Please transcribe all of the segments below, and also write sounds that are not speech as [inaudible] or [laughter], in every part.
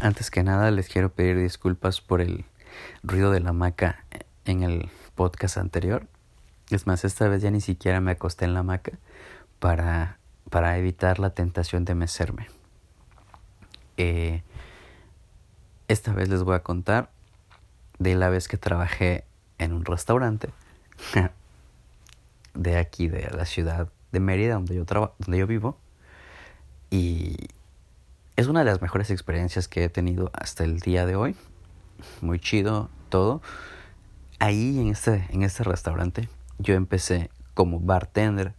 Antes que nada les quiero pedir disculpas por el ruido de la hamaca en el podcast anterior. Es más, esta vez ya ni siquiera me acosté en la hamaca para, para evitar la tentación de mecerme. Eh, esta vez les voy a contar de la vez que trabajé en un restaurante [laughs] de aquí, de la ciudad de Mérida, donde yo, donde yo vivo. Y es una de las mejores experiencias que he tenido hasta el día de hoy. Muy chido todo. Ahí en este, en este restaurante yo empecé como bartender.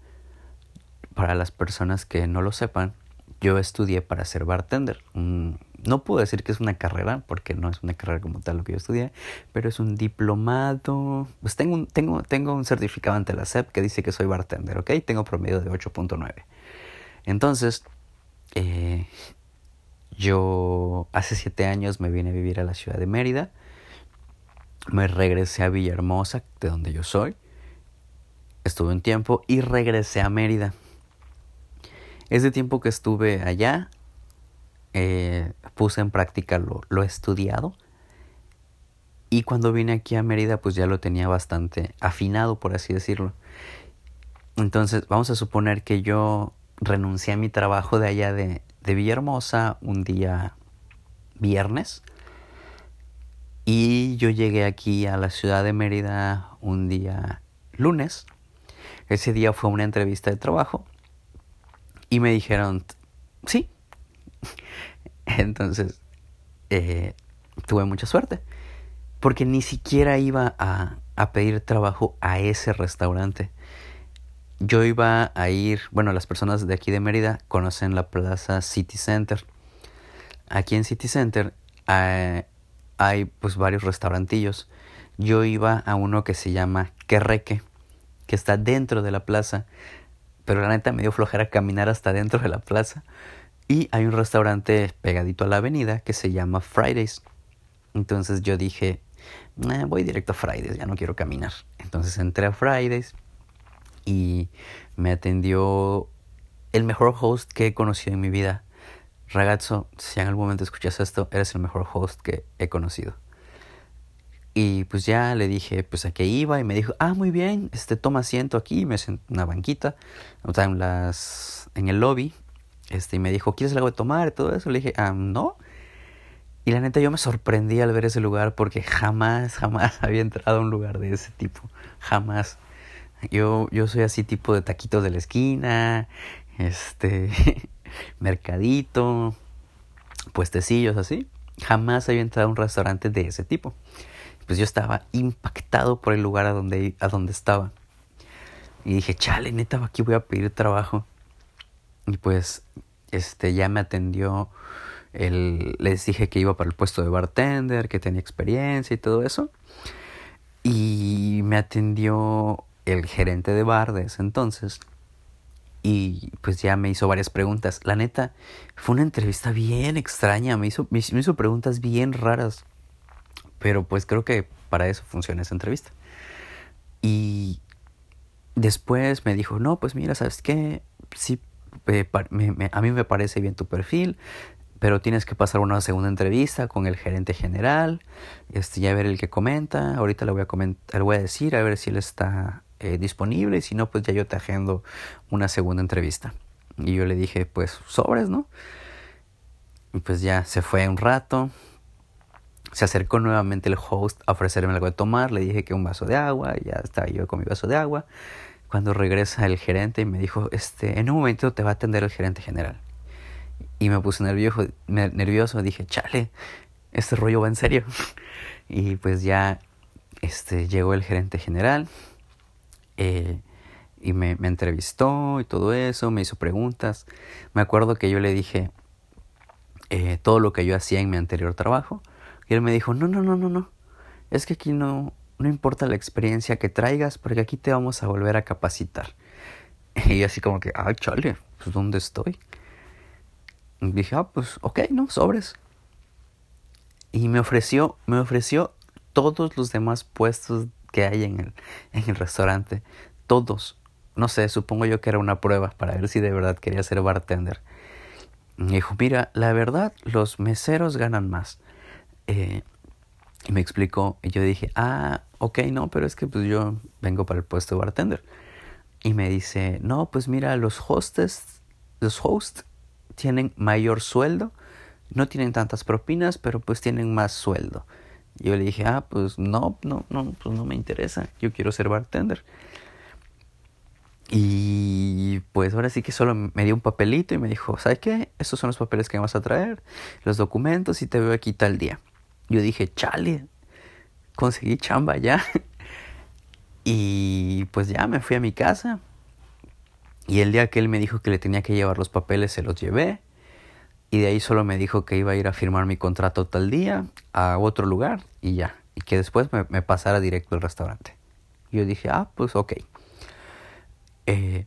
Para las personas que no lo sepan, yo estudié para ser bartender. no puedo decir que es una carrera, porque no es una carrera como tal lo que yo estudié, pero es un diplomado. Pues tengo un, tengo, tengo un certificado ante la SEP que dice que soy bartender, ¿ok? Tengo promedio de 8.9. Entonces, eh, yo hace siete años me vine a vivir a la ciudad de Mérida. Me regresé a Villahermosa, de donde yo soy. Estuve un tiempo y regresé a Mérida. Ese tiempo que estuve allá, eh, puse en práctica lo, lo estudiado. Y cuando vine aquí a Mérida, pues ya lo tenía bastante afinado, por así decirlo. Entonces, vamos a suponer que yo renuncié a mi trabajo de allá de, de Villahermosa un día viernes y yo llegué aquí a la ciudad de Mérida un día lunes. Ese día fue una entrevista de trabajo y me dijeron, sí. [laughs] Entonces, eh, tuve mucha suerte porque ni siquiera iba a, a pedir trabajo a ese restaurante yo iba a ir, bueno, las personas de aquí de Mérida conocen la plaza City Center. Aquí en City Center hay, hay pues varios restaurantillos. Yo iba a uno que se llama Querreque, que está dentro de la plaza, pero la neta me dio flojera caminar hasta dentro de la plaza. Y hay un restaurante pegadito a la avenida que se llama Fridays. Entonces yo dije, voy directo a Fridays, ya no quiero caminar. Entonces entré a Fridays y me atendió el mejor host que he conocido en mi vida. Ragazzo, si en algún momento escuchas esto, eres el mejor host que he conocido. Y pues ya le dije pues a qué iba y me dijo, ah, muy bien, este toma asiento aquí, me senté en una banquita, o sea, en, las, en el lobby, este, y me dijo, ¿quieres algo de tomar? Y todo eso. Le dije, ah, no. Y la neta yo me sorprendí al ver ese lugar porque jamás, jamás [laughs] había entrado a un lugar de ese tipo. Jamás. Yo, yo soy así tipo de taquitos de la esquina, este, [laughs] mercadito, puestecillos así. Jamás había entrado a un restaurante de ese tipo. Pues yo estaba impactado por el lugar a donde, a donde estaba. Y dije, chale, neta, aquí voy a pedir trabajo. Y pues, este, ya me atendió el, les dije que iba para el puesto de bartender, que tenía experiencia y todo eso. Y me atendió el gerente de bar de ese entonces. Y pues ya me hizo varias preguntas. La neta, fue una entrevista bien extraña. Me hizo, me hizo preguntas bien raras. Pero pues creo que para eso funciona esa entrevista. Y después me dijo, no, pues mira, ¿sabes qué? Sí, a mí me parece bien tu perfil pero tienes que pasar una segunda entrevista con el gerente general, este, ya ver el que comenta, ahorita le voy a le voy a decir a ver si él está eh, disponible y si no, pues ya yo te agendo una segunda entrevista. Y yo le dije, pues sobres, ¿no? Y pues ya se fue un rato, se acercó nuevamente el host a ofrecerme algo de tomar, le dije que un vaso de agua, y ya estaba yo con mi vaso de agua. Cuando regresa el gerente y me dijo, este, en un momento te va a atender el gerente general. Y me puse nervioso, nervioso, dije, chale, este rollo va en serio. [laughs] y pues ya este, llegó el gerente general eh, y me, me, entrevistó y todo eso, me hizo preguntas. Me acuerdo que yo le dije eh, todo lo que yo hacía en mi anterior trabajo. Y él me dijo, no, no, no, no, no. Es que aquí no, no importa la experiencia que traigas, porque aquí te vamos a volver a capacitar. [laughs] Y así como que, ay, chale, pues ¿dónde estoy? dije, ah, pues ok, ¿no? Sobres. Y me ofreció, me ofreció todos los demás puestos que hay en el, en el restaurante. Todos. No sé, supongo yo que era una prueba para ver si de verdad quería ser bartender. Me dijo, mira, la verdad, los meseros ganan más. Eh, y me explicó, y yo dije, ah, ok, no, pero es que pues yo vengo para el puesto de bartender. Y me dice, no, pues mira, los hostes, los hosts tienen mayor sueldo, no tienen tantas propinas, pero pues tienen más sueldo. Yo le dije, ah, pues no, no, no, pues no me interesa, yo quiero ser bartender. Y pues ahora sí que solo me dio un papelito y me dijo, ¿sabes qué? Estos son los papeles que vas a traer, los documentos y te veo aquí tal día. Yo dije, chale, conseguí chamba ya. [laughs] y pues ya me fui a mi casa. Y el día que él me dijo que le tenía que llevar los papeles, se los llevé. Y de ahí solo me dijo que iba a ir a firmar mi contrato tal día a otro lugar y ya. Y que después me, pasara directo al restaurante. Yo dije, ah, pues ok. Eh,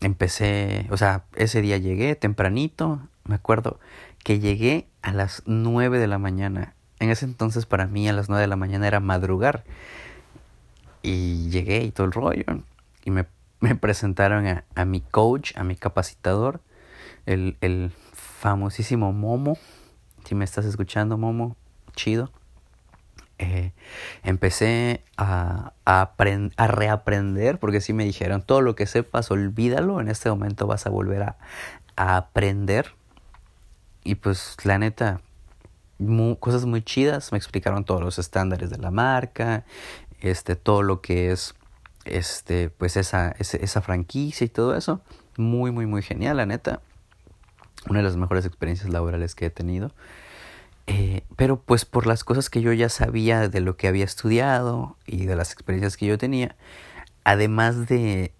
empecé, o sea, ese día llegué tempranito. Me acuerdo que llegué a las 9 de la mañana. En ese entonces para mí a las 9 de la mañana era madrugar. Y llegué y todo el rollo. Y me, me [laughs] presentaron a, a, mi coach, a mi capacitador, el, el famosísimo Momo. Si me estás escuchando, Momo, chido. Eh, empecé a, a, a, reaprender, porque si me dijeron, todo lo que sepas, olvídalo, en este momento vas a volver a, a aprender. Y pues la neta, cosas muy chidas, me explicaron todos los estándares de la marca, este, todo lo que es este, pues esa, esa, esa franquicia y todo eso. Muy, muy, muy genial, la neta una de las mejores experiencias laborales que he tenido. Eh, pero pues por las cosas que yo ya sabía de lo que había estudiado y de las experiencias que yo tenía, además de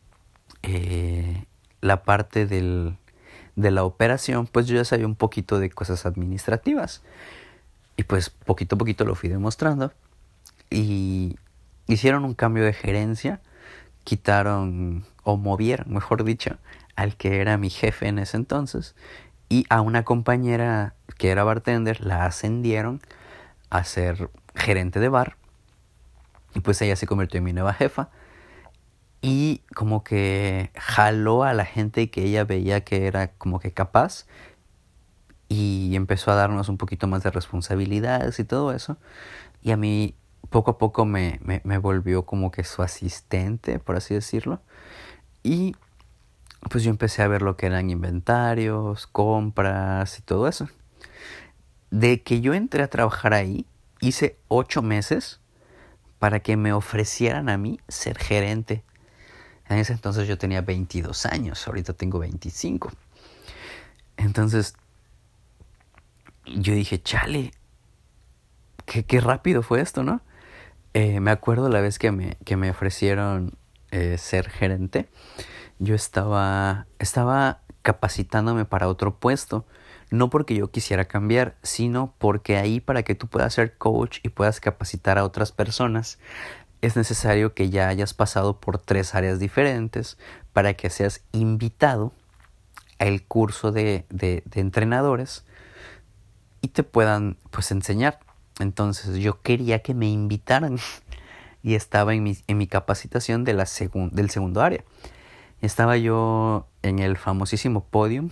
eh, la parte del, de la operación, pues yo ya sabía un poquito de cosas administrativas. Y pues poquito a poquito lo fui demostrando. Y hicieron un cambio de gerencia, quitaron o movieron, mejor dicho, al que era mi jefe en ese entonces y a una compañera que era bartender la ascendieron a ser gerente de bar. Y pues ella se convirtió en mi nueva jefa. Y como que jaló a la gente que ella veía que era como que capaz. Y empezó a darnos un poquito más de responsabilidades y todo eso. Y a mí poco a poco me, me, me volvió como que su asistente, por así decirlo. Y pues yo empecé a ver lo que eran inventarios, compras y todo eso. De que yo entré a trabajar ahí, hice ocho meses para que me ofrecieran a mí ser gerente. En ese entonces yo tenía 22 años, ahorita tengo 25. Entonces, yo dije, chale, qué, qué rápido fue esto, ¿no? Eh, me acuerdo la vez que me, que me ofrecieron eh, ser gerente yo estaba, estaba capacitándome para otro puesto. No porque yo quisiera cambiar, sino porque ahí para que tú puedas ser coach y puedas capacitar a otras personas, es necesario que ya hayas pasado por tres áreas diferentes para que seas invitado al curso de, de, entrenadores y te puedan pues enseñar. Entonces yo quería que me invitaran [laughs] y estaba en mi, en mi capacitación de la del segundo área. Estaba yo en el famosísimo podium,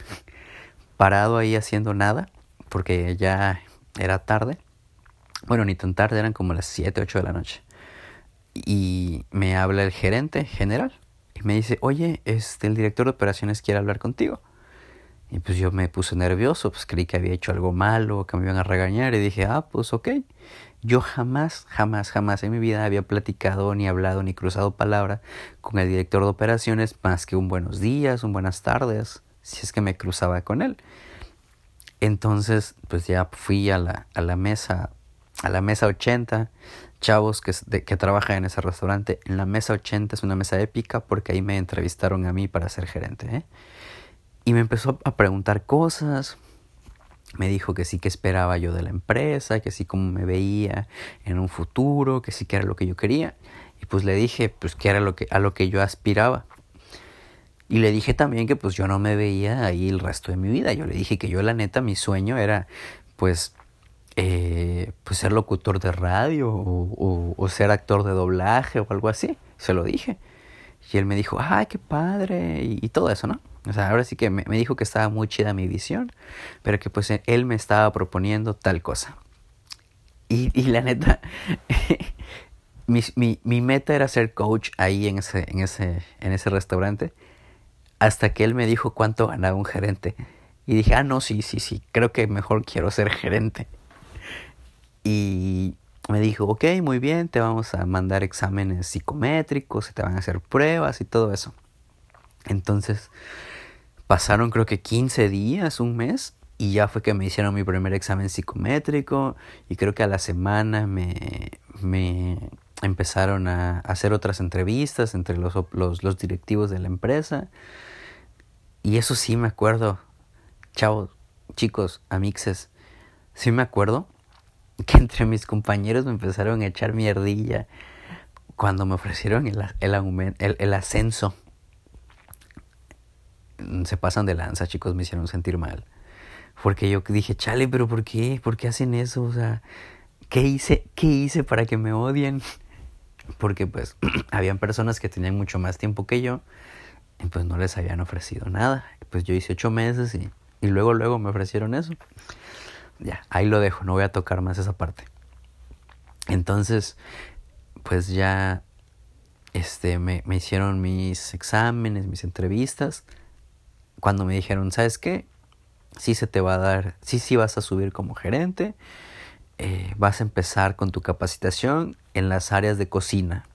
parado ahí haciendo nada, porque ya era tarde. Bueno, ni tan tarde, eran como las 7, 8 de la noche. Y me habla el gerente general y me dice, oye, este, el director de operaciones quiere hablar contigo. Y pues yo me puse nervioso, pues creí que había hecho algo malo, que me iban a regañar y dije, ah, pues ok. Yo jamás, jamás, jamás en mi vida había platicado, ni hablado, ni cruzado palabra con el director de operaciones más que un buenos días, un buenas tardes, si es que me cruzaba con él. Entonces, pues ya fui a la, a la mesa, a la mesa 80, chavos que, que trabajan en ese restaurante. En la mesa 80 es una mesa épica porque ahí me entrevistaron a mí para ser gerente. ¿eh? Y me empezó a preguntar cosas, me dijo que sí que esperaba yo de la empresa, que sí como me veía en un futuro, que sí que era lo que yo quería. Y pues le dije pues que era lo que, a lo que yo aspiraba. Y le dije también que pues yo no me veía ahí el resto de mi vida. Yo le dije que yo la neta mi sueño era pues, eh, pues ser locutor de radio o, o, ser actor de doblaje o algo así. Se lo dije. Y él me dijo, ay, qué padre y todo eso, ¿no? O sea, ahora sí que me, me dijo que estaba muy chida mi visión, pero que pues él me estaba proponiendo tal cosa. Y, y la neta, [laughs] mi, mi, mi, meta era ser coach ahí en ese, en, ese, en ese restaurante, hasta que él me dijo cuánto ganaba un gerente. Y dije, ah, no, sí, sí, sí, creo que mejor quiero ser gerente. Y me dijo, ok, muy bien, te vamos a mandar exámenes psicométricos, te van a hacer pruebas y todo eso. Entonces, pasaron creo que 15 días, un mes, y ya fue que me hicieron mi primer examen psicométrico y creo que a la semana me, me empezaron a hacer otras entrevistas entre los, los, los directivos de la empresa. Y eso sí me acuerdo, chavos, chicos, amixes, sí me acuerdo que entre mis compañeros me empezaron a echar mierdilla cuando me ofrecieron el, el, ascenso. Se pasan de lanza, chicos, me hicieron sentir mal. Porque yo dije, chale, pero ¿por qué? ¿Por qué hacen eso? O sea, ¿qué hice, qué hice para que me odien? Porque pues [clears throat] habían personas que tenían mucho más tiempo que yo y pues no les habían ofrecido nada. Pues yo hice ocho meses y, y luego, luego me ofrecieron eso. Ya, ahí lo dejo, no voy a tocar más esa parte. Entonces, pues ya este, me, me hicieron mis exámenes, mis entrevistas. Cuando me dijeron, ¿sabes qué? Sí se te va a dar, sí, sí vas a subir como gerente. Eh, vas a empezar con tu capacitación en las áreas de cocina.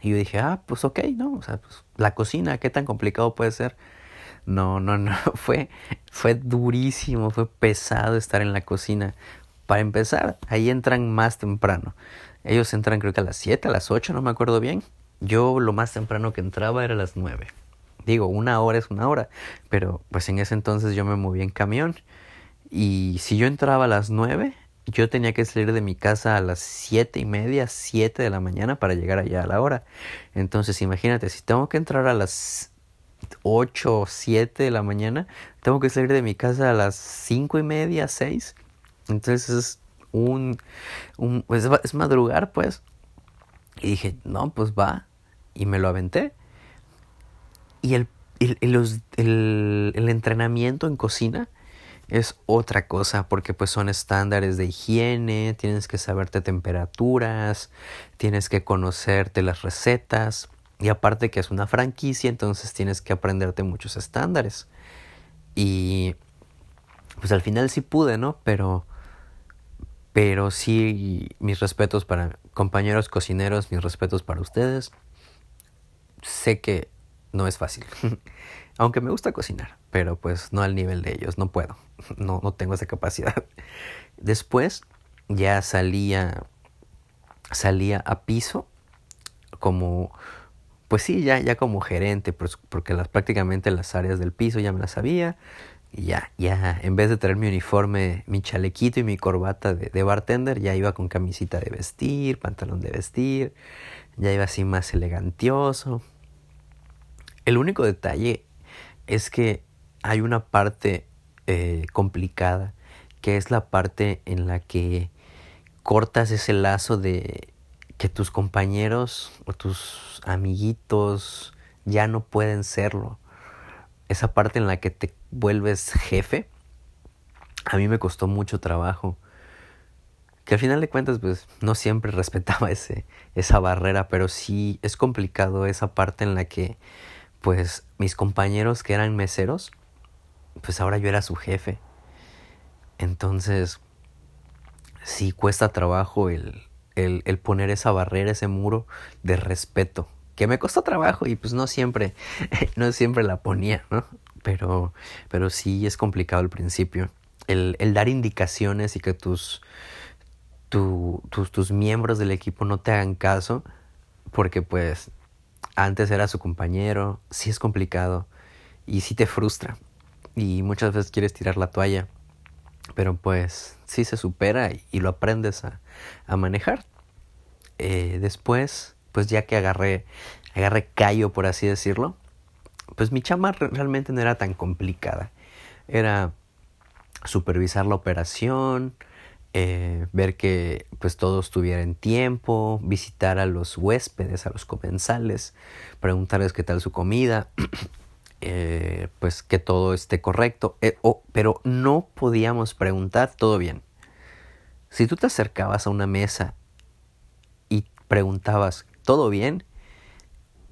Y yo dije, ah, pues ok, ¿no? O sea, pues, la cocina, ¿qué tan complicado puede ser? No, no, no, [laughs] fue, fue durísimo, fue pesado estar en la cocina. Para empezar, ahí entran más temprano. Ellos entran creo que a las 7, a las 8, no me acuerdo bien. Yo lo más temprano que entraba era a las 9. Digo, una hora es una hora, pero pues en ese entonces yo me moví en camión. Y si yo entraba a las 9, yo tenía que salir de mi casa a las siete y media, siete de la mañana para llegar allá a la hora. Entonces imagínate, si tengo que entrar a las 8 o 7 de la mañana, tengo que salir de mi casa a las cinco y media, 6. Entonces es un, un es, es, madrugar pues. Y dije, no, pues va. Y me lo aventé. Y el, el, el, el, entrenamiento en cocina es otra cosa porque pues son estándares de higiene, tienes que saberte temperaturas, tienes que conocerte las recetas y aparte que es una franquicia, entonces tienes que aprenderte muchos estándares. Y pues al final sí pude, ¿no? Pero pero sí mis respetos para compañeros cocineros, mis respetos para ustedes. Sé que no es fácil. [laughs] Aunque me gusta cocinar, pero pues no al nivel de ellos, no puedo, [laughs] no, no tengo esa capacidad. [laughs] Después ya salía, salía a piso como, pues sí, ya, ya como gerente, pues, porque las, prácticamente las áreas del piso ya me las sabía. Y ya, ya, en vez de traer mi uniforme, mi chalequito y mi corbata de, de bartender, ya iba con camisita de vestir, pantalón de vestir, ya iba así más elegantioso. El único detalle es que hay una parte eh, complicada, que es la parte en la que cortas ese lazo de que tus compañeros o tus amiguitos ya no pueden serlo. Esa parte en la que te vuelves jefe, a mí me costó mucho trabajo. Que al final de cuentas, pues no siempre [laughs] respetaba ese, esa barrera, pero sí es complicado esa parte en la que pues mis compañeros que eran meseros, pues ahora yo era su jefe. Entonces, sí cuesta trabajo el, el, el, poner esa barrera, ese muro de respeto. Que me costó trabajo y pues no siempre, [laughs] no siempre la ponía, ¿no? Pero, pero sí es complicado al principio. El, el dar indicaciones y que tus, tu, tus, tus miembros del equipo no te hagan caso, porque pues antes era su compañero, sí es complicado y sí te frustra y muchas veces quieres tirar la toalla, pero pues sí se supera y, lo aprendes a, a manejar. Eh, después, pues ya que agarré, agarré callo por así decirlo, pues mi chama realmente no era tan complicada. Era supervisar la operación, eh, ver que pues todo estuviera en tiempo, visitar a los huéspedes, a los comensales, preguntarles qué tal su comida. [clears throat] eh, pues que todo esté correcto, eh, pero no podíamos preguntar todo bien. Si tú te acercabas a una mesa y preguntabas, ¿todo bien?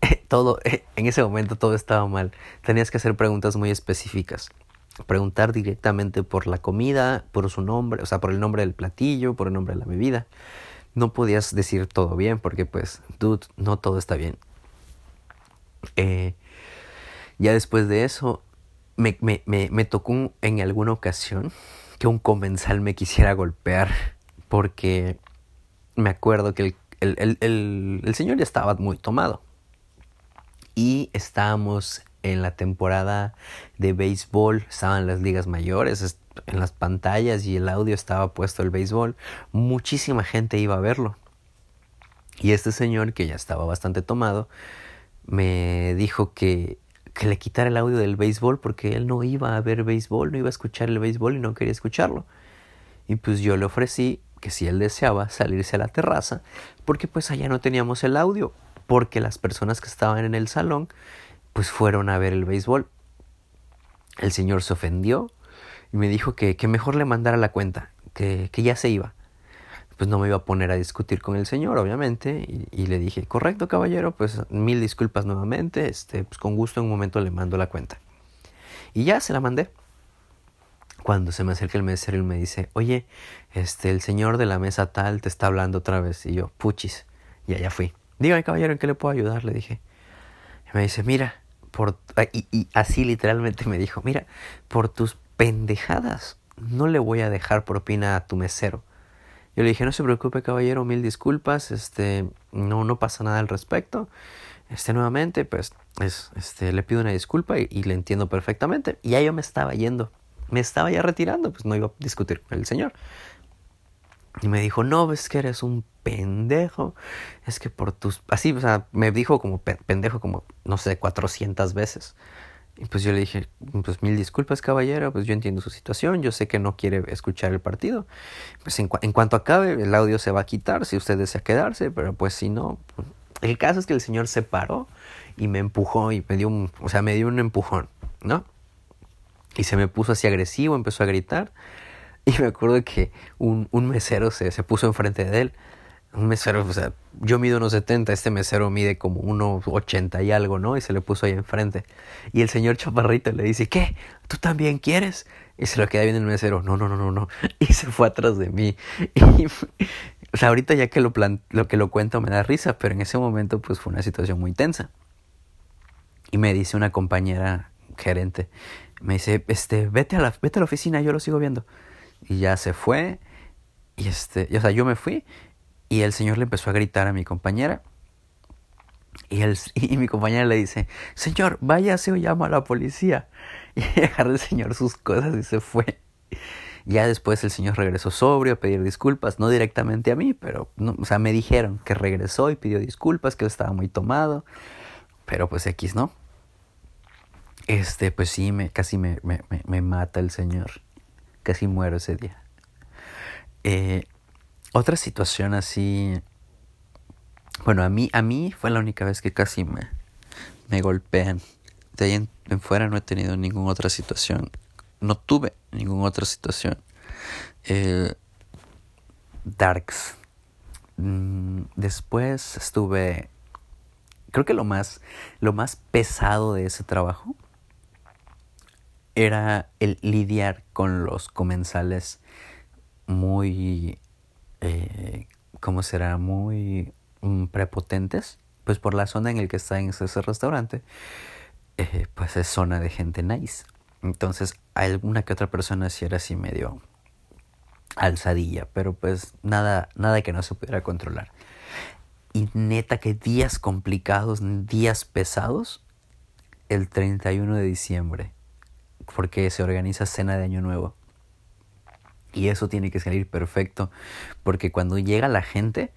[laughs] todo, en ese momento todo estaba mal. Tenías que hacer preguntas muy específicas. Preguntar directamente por la comida, por su nombre, o sea, por el nombre del platillo, por el nombre de la bebida. No podías decir todo bien porque pues, dude, no todo está bien. Eh, ya después de eso, me, me, me, me tocó en alguna ocasión que un comensal me quisiera golpear porque me acuerdo que el, el, el, el, señor ya estaba muy tomado y estábamos en la temporada de béisbol, estaban las ligas mayores, en las pantallas y el audio estaba puesto el béisbol, muchísima gente iba a verlo. Y este señor, que ya estaba bastante tomado, me dijo que, que le quitara el audio del béisbol porque él no iba a ver béisbol, no iba a escuchar el béisbol y no quería escucharlo. Y pues yo le ofrecí que si él deseaba salirse a la terraza, porque pues allá no teníamos el audio, porque las personas que estaban en el salón pues fueron a ver el béisbol. El señor se ofendió y me dijo que, que mejor le mandara la cuenta, que, que, ya se iba. Pues no me iba a poner a discutir con el señor, obviamente, y, y, le dije, correcto, caballero, pues mil disculpas nuevamente, este, pues con gusto en un momento le mando la cuenta. Y ya se la mandé. Cuando se me acerca el mesero y me dice, oye, este, el señor de la mesa tal te está hablando otra vez. Y yo, puchis, y allá fui. Dígame, caballero, ¿en qué le puedo ayudar? Le dije. Y me dice, mira, por... Y, así literalmente me dijo, mira, por tus pendejadas no le voy a dejar propina a tu mesero. Yo le dije, no se preocupe, caballero, mil disculpas, este, no, no pasa nada al respecto. Este, nuevamente, pues, es, este, le pido una disculpa y, y, le entiendo perfectamente. Y ya yo me estaba yendo, me estaba ya retirando, pues no iba a discutir con el señor. Y me dijo, no, ves que eres un pendejo. Es que por tus... Así, o sea, me dijo como pendejo como, no sé, 400 veces. Y pues yo le dije, pues mil disculpas, caballero, pues yo entiendo su situación, yo sé que no quiere escuchar el partido. Pues en, cu en cuanto acabe, el audio se va a quitar si usted desea quedarse, pero pues si no... Pues... El caso es que el señor se paró y me empujó y me dio un... O sea, me dio un empujón, ¿no? Y se me puso así agresivo, empezó a gritar. [laughs] Y me acuerdo que un, un mesero se, se puso enfrente de él un mesero, o sea, yo mido unos 70, este mesero mide como unos 80 y algo, ¿no? Y se le puso ahí enfrente. Y el señor Chaparrito le dice, ¿qué? ¿Tú también quieres? Y se lo queda viendo el mesero, no, no, no, no, no. [laughs] Y se fue atrás de mí. [laughs] Y, o sea, ahorita ya que lo, plan lo que lo cuento me da risa, pero en ese momento pues fue una situación muy tensa. Y me dice una compañera gerente, me dice, este, vete a la, vete a la oficina, yo lo sigo viendo. Y ya se fue. Y este, o sea, yo me fui y el señor le empezó a gritar a mi compañera. Y, el, [laughs] y mi compañera le dice, señor, váyase o llamo a la policía. [laughs] Y agarró el señor sus cosas y se fue. Ya después el señor regresó sobrio a pedir disculpas, no directamente a mí, pero, o sea, me dijeron que regresó y pidió disculpas, que estaba muy tomado, pero pues X, ¿no? Este, pues sí, me, casi me, me, me mata el señor, casi muero ese día. Eh, otra situación así. Bueno, a mí, a mí fue la única vez que casi me, me golpean. De ahí en, fuera no he tenido ninguna otra situación. No tuve ninguna otra situación. Eh, darks. Mm, después estuve. Creo que lo más, lo más pesado de ese trabajo era el lidiar con los comensales muy eh, ¿cómo será? Muy um, prepotentes, pues por la zona en el que está en ese restaurante, eh, pues es zona de gente nice. Entonces, alguna que otra persona sí era así medio alzadilla, pero pues nada, nada que no se pudiera controlar. Y neta que días complicados, días pesados, el 31 de diciembre, porque se organiza cena de Año Nuevo. Y eso tiene que salir perfecto, porque cuando llega la gente,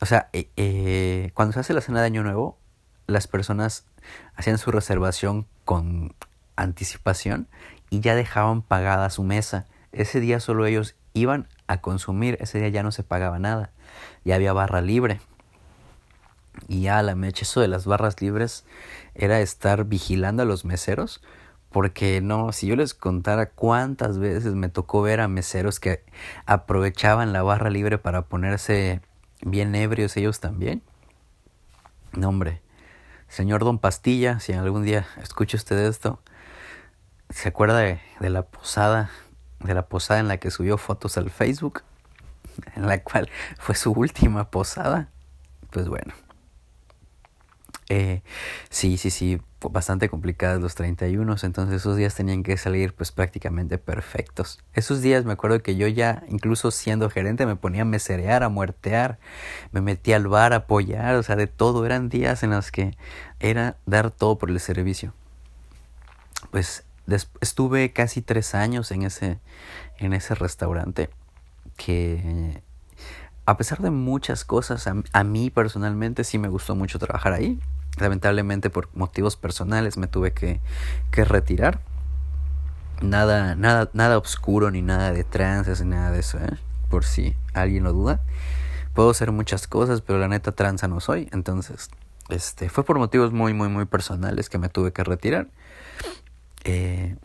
o sea, eh, eh, cuando se hace la cena de Año Nuevo, las personas hacían su reservación con anticipación y ya dejaban pagada su mesa. Ese día solo ellos iban a consumir, ese día ya no se pagaba nada, ya había barra libre. Y ya la mecha, eso de las barras libres era estar vigilando a los meseros. Porque no, si yo les contara cuántas veces me tocó ver a meseros que aprovechaban la barra libre para ponerse bien ebrios ellos también. No, hombre. Señor Don Pastilla, si algún día escucha usted esto, ¿se acuerda de, de la posada? De la posada en la que subió fotos al Facebook, [laughs] en la cual fue su última posada. Pues bueno, eh, sí, sí, sí, bastante complicadas los 31, entonces esos días tenían que salir pues prácticamente perfectos. Esos días me acuerdo que yo ya, incluso siendo gerente, me ponía a meserear, a muertear, me metía al bar a apoyar, o sea, de todo. Eran días en los que era dar todo por el servicio. Pues estuve casi tres años en ese, en ese restaurante que a pesar de muchas cosas, a, mí personalmente sí me gustó mucho trabajar ahí. Lamentablemente por motivos personales me tuve que, que retirar. Nada, nada, nada oscuro ni nada de tranzas ni nada de eso, ¿eh? por si alguien lo duda. Puedo hacer muchas cosas, pero la neta tranza no soy. Entonces, este, fue por motivos muy, muy, muy personales que me tuve que retirar. Eh,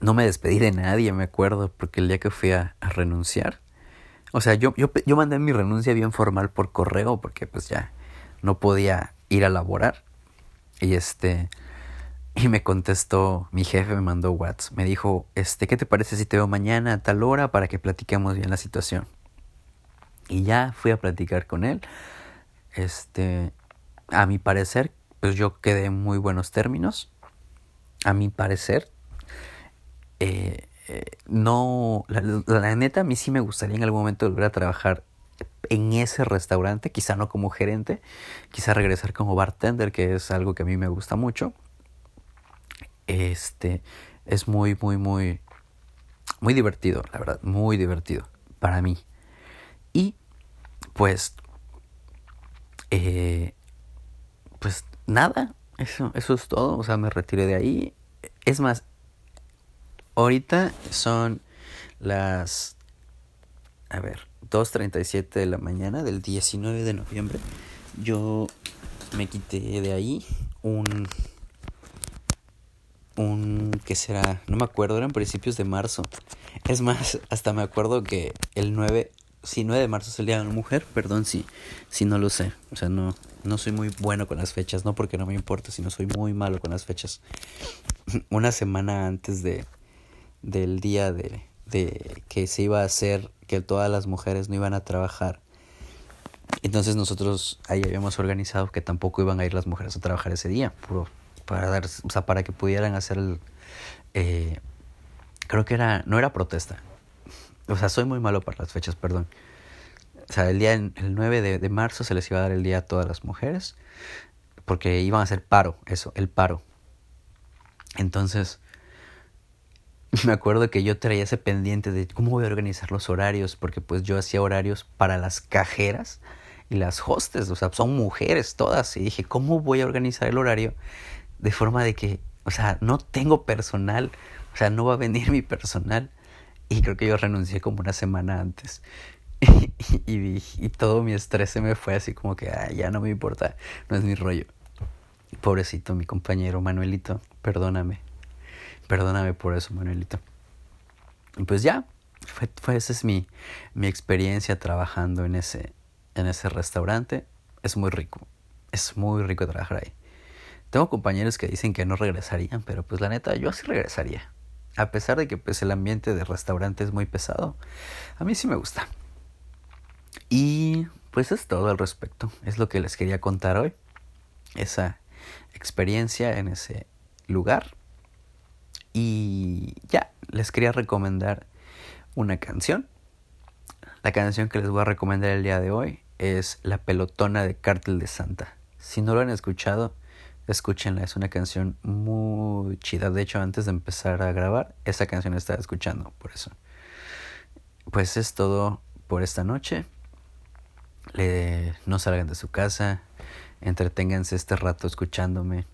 no me despedí de nadie, me acuerdo, porque el día que fui a, a renunciar, o sea, yo, yo, yo mandé mi renuncia bien formal por correo, porque pues ya no podía ir a laborar. Y este, y me contestó, mi jefe me mandó WhatsApp, me dijo, este, ¿qué te parece si te veo mañana a tal hora para que platiquemos bien la situación? Y ya fui a platicar con él. Este, a mi parecer, pues yo quedé en muy buenos términos. A mi parecer, eh, eh, no, la, la, neta, a mí sí me gustaría en algún momento volver a trabajar en ese restaurante, quizá no como gerente, quizá regresar como bartender, que es algo que a mí me gusta mucho. Este es muy, muy, muy, muy divertido, la verdad, muy divertido para mí. Y pues, eh, pues nada, eso, eso es todo, o sea, me retiré de ahí. Es más, ahorita son las, a ver, 2.37 de la mañana del 19 de noviembre, yo me quité de ahí un... Un... ¿Qué será? No me acuerdo, eran principios de marzo. Es más, hasta me acuerdo que el 9... Si 9 de marzo es el Día de la Mujer, perdón si, si no lo sé. O sea, no, no soy muy bueno con las fechas, no porque no me importa, sino soy muy malo con las fechas. Una semana antes de, del día de, de que se iba a hacer que todas las mujeres no iban a trabajar. Entonces nosotros ahí habíamos organizado que tampoco iban a ir las mujeres a trabajar ese día, puro para dar, o sea, para que pudieran hacer el, eh, creo que era, no era protesta. O sea, soy muy malo para las fechas, perdón. O sea, el día, el 9 de, de marzo se les iba a dar el día a todas las mujeres, porque iban a hacer paro, eso, el paro. Entonces, me acuerdo que yo traía ese pendiente de cómo voy a organizar los horarios, porque pues yo hacía horarios para las cajeras y las hostes, o sea, son mujeres todas, y dije, ¿cómo voy a organizar el horario de forma de que, o sea, no tengo personal, o sea, no va a venir [laughs] mi personal? Y creo que yo renuncié como una semana antes. [laughs] y, y, todo mi estrés se me fue así como que, ah, ya no me importa, no es mi rollo. Pobrecito mi compañero Manuelito, perdóname. Perdóname por eso, Manuelito. Y pues ya, fue, fue, esa es mi, mi experiencia trabajando en ese, en ese restaurante. Es muy rico, es muy rico trabajar ahí. Tengo compañeros que dicen que no regresarían, pero pues la neta, yo sí regresaría. A pesar de que pues el ambiente de restaurante es muy pesado, a mí sí me gusta. Y pues es todo al respecto. Es lo que les quería contar hoy. Esa experiencia en ese lugar. Y ya, les quería recomendar una canción. La canción que les voy a recomendar el día de hoy es La Pelotona de Cártel de Santa. Si no lo han escuchado, escúchenla. Es una canción muy chida. De hecho, antes de empezar a grabar, esa canción estaba escuchando, por eso. Pues es todo por esta noche. Le, no salgan de su casa. Entreténganse este rato escuchándome.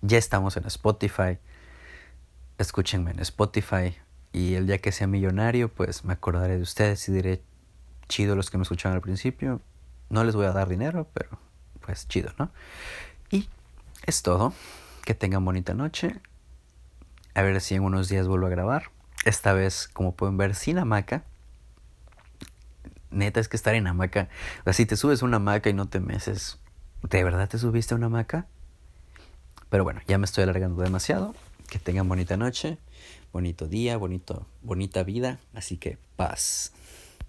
Ya estamos en Spotify escúchenme en Spotify y el día que sea millonario, pues me acordaré de ustedes y diré chido los que me escucharon al principio No les voy a dar dinero, pero pues chido, ¿no? Y es todo. Que tengan bonita noche. A ver si en unos días vuelvo a grabar. Esta vez, como pueden ver, sin hamaca. Neta, es que estar en hamaca. O si te subes a una hamaca y no te meces, ¿de verdad te subiste a una hamaca? Pero bueno, ya me estoy alargando demasiado. Que tengan bonita noche, bonito día, bonito, bonita vida. Así que paz.